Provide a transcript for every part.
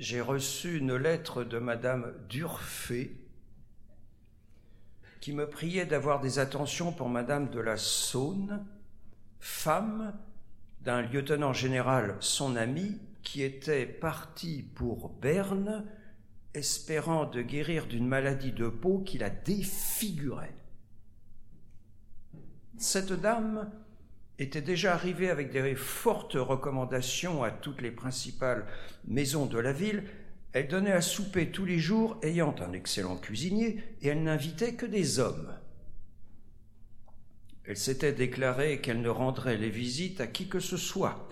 j'ai reçu une lettre de Madame Durfé qui me priait d'avoir des attentions pour Madame de la Saône, femme d'un lieutenant général, son ami, qui était parti pour Berne, espérant de guérir d'une maladie de peau qui la défigurait. Cette dame était déjà arrivée avec des fortes recommandations à toutes les principales maisons de la ville. Elle donnait à souper tous les jours, ayant un excellent cuisinier, et elle n'invitait que des hommes. Elle s'était déclarée qu'elle ne rendrait les visites à qui que ce soit.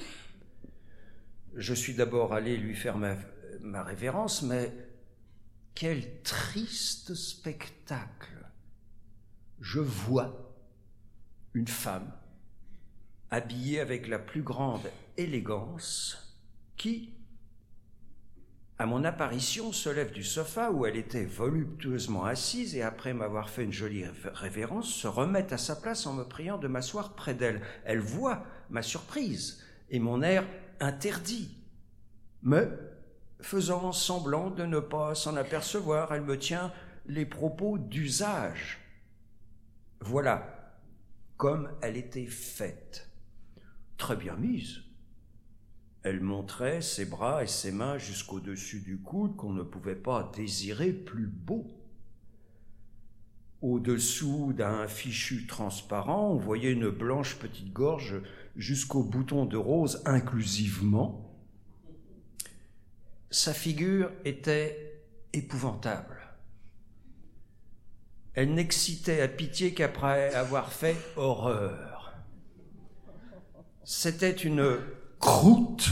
Je suis d'abord allé lui faire ma, ma révérence, mais quel triste spectacle. Je vois une femme habillée avec la plus grande élégance qui, à mon apparition, se lève du sofa où elle était voluptueusement assise et après m'avoir fait une jolie révérence, se remet à sa place en me priant de m'asseoir près d'elle. Elle voit ma surprise et mon air interdit. Mais, faisant semblant de ne pas s'en apercevoir, elle me tient les propos d'usage. Voilà comme elle était faite, très bien mise. Elle montrait ses bras et ses mains jusqu'au-dessus du coude qu'on ne pouvait pas désirer plus beau. Au-dessous d'un fichu transparent, on voyait une blanche petite gorge jusqu'au bouton de rose inclusivement. Sa figure était épouvantable. Elle n'excitait à pitié qu'après avoir fait horreur. C'était une croûte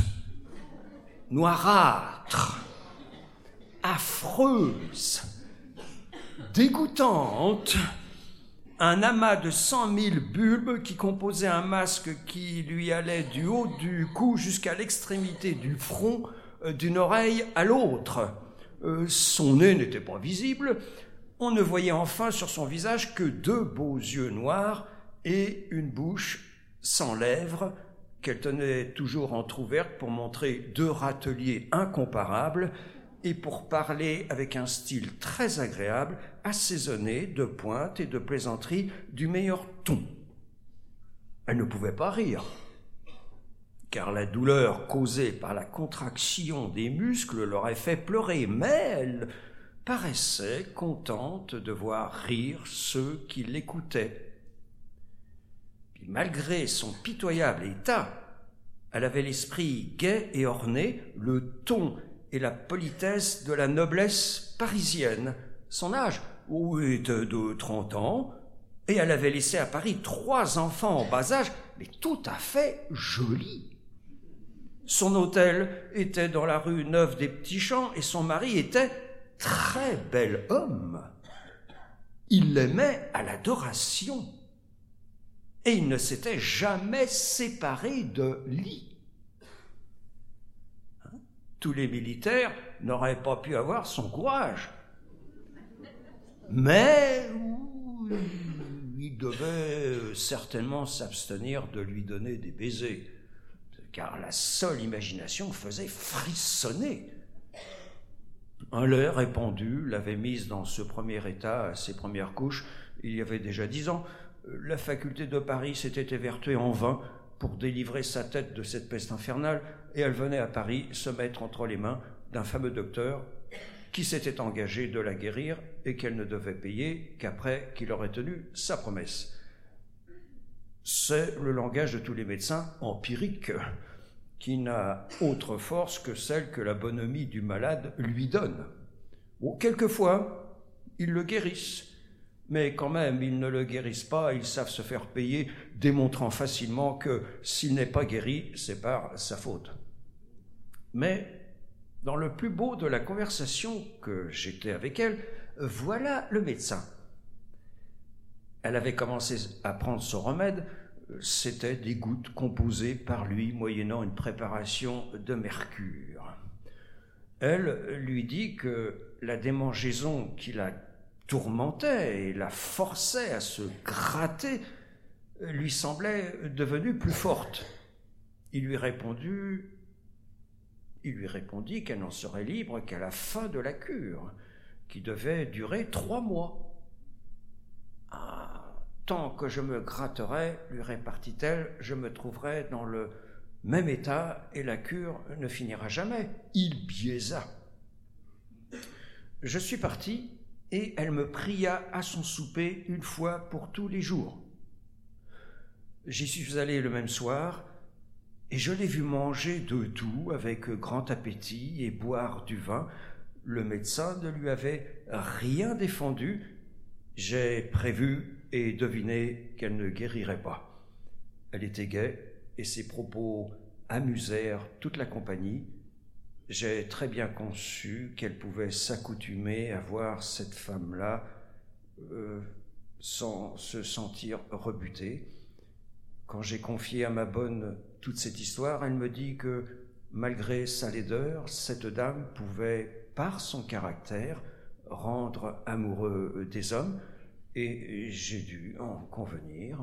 noirâtre, affreuse, dégoûtante, un amas de cent mille bulbes qui composait un masque qui lui allait du haut du cou jusqu'à l'extrémité du front, euh, d'une oreille à l'autre. Euh, son nez n'était pas visible, on ne voyait enfin sur son visage que deux beaux yeux noirs et une bouche sans lèvres qu'elle tenait toujours entr'ouverte pour montrer deux râteliers incomparables et pour parler avec un style très agréable, assaisonné de pointes et de plaisanteries du meilleur ton. Elle ne pouvait pas rire, car la douleur causée par la contraction des muscles l'aurait fait pleurer, mais elle paraissait contente de voir rire ceux qui l'écoutaient. Malgré son pitoyable état, elle avait l'esprit gai et orné, le ton et la politesse de la noblesse parisienne. Son âge était de trente ans, et elle avait laissé à Paris trois enfants en bas âge, mais tout à fait jolis. Son hôtel était dans la rue Neuve des Petits Champs et son mari était très bel homme. Il l'aimait à l'adoration. Et il ne s'était jamais séparé de lit. Hein? Tous les militaires n'auraient pas pu avoir son courage. Mais il devait certainement s'abstenir de lui donner des baisers, car la seule imagination faisait frissonner un lait répandu l'avait mise dans ce premier état, à ses premières couches, il y avait déjà dix ans. La faculté de Paris s'était évertuée en vain pour délivrer sa tête de cette peste infernale, et elle venait à Paris se mettre entre les mains d'un fameux docteur qui s'était engagé de la guérir et qu'elle ne devait payer qu'après qu'il aurait tenu sa promesse. C'est le langage de tous les médecins empiriques qui n'a autre force que celle que la bonhomie du malade lui donne. quelquefois, ils le guérissent, mais quand même, ils ne le guérissent pas, ils savent se faire payer, démontrant facilement que s'il n'est pas guéri, c'est par sa faute. Mais, dans le plus beau de la conversation que j'étais avec elle, voilà le médecin. Elle avait commencé à prendre son remède, c'était des gouttes composées par lui moyennant une préparation de mercure. Elle lui dit que la démangeaison qui la tourmentait et la forçait à se gratter lui semblait devenue plus forte. Il lui répondit qu'elle n'en serait libre qu'à la fin de la cure, qui devait durer trois mois. Ah, tant que je me gratterai, lui répartit-elle, je me trouverai dans le même état et la cure ne finira jamais. Il biaisa. Je suis parti et elle me pria à son souper une fois pour tous les jours. J'y suis allé le même soir et je l'ai vu manger de tout avec grand appétit et boire du vin. Le médecin ne lui avait rien défendu. J'ai prévu et deviné qu'elle ne guérirait pas. Elle était gaie et ses propos amusèrent toute la compagnie. J'ai très bien conçu qu'elle pouvait s'accoutumer à voir cette femme-là euh, sans se sentir rebutée. Quand j'ai confié à ma bonne toute cette histoire, elle me dit que malgré sa laideur, cette dame pouvait, par son caractère, rendre amoureux des hommes, et j'ai dû en convenir.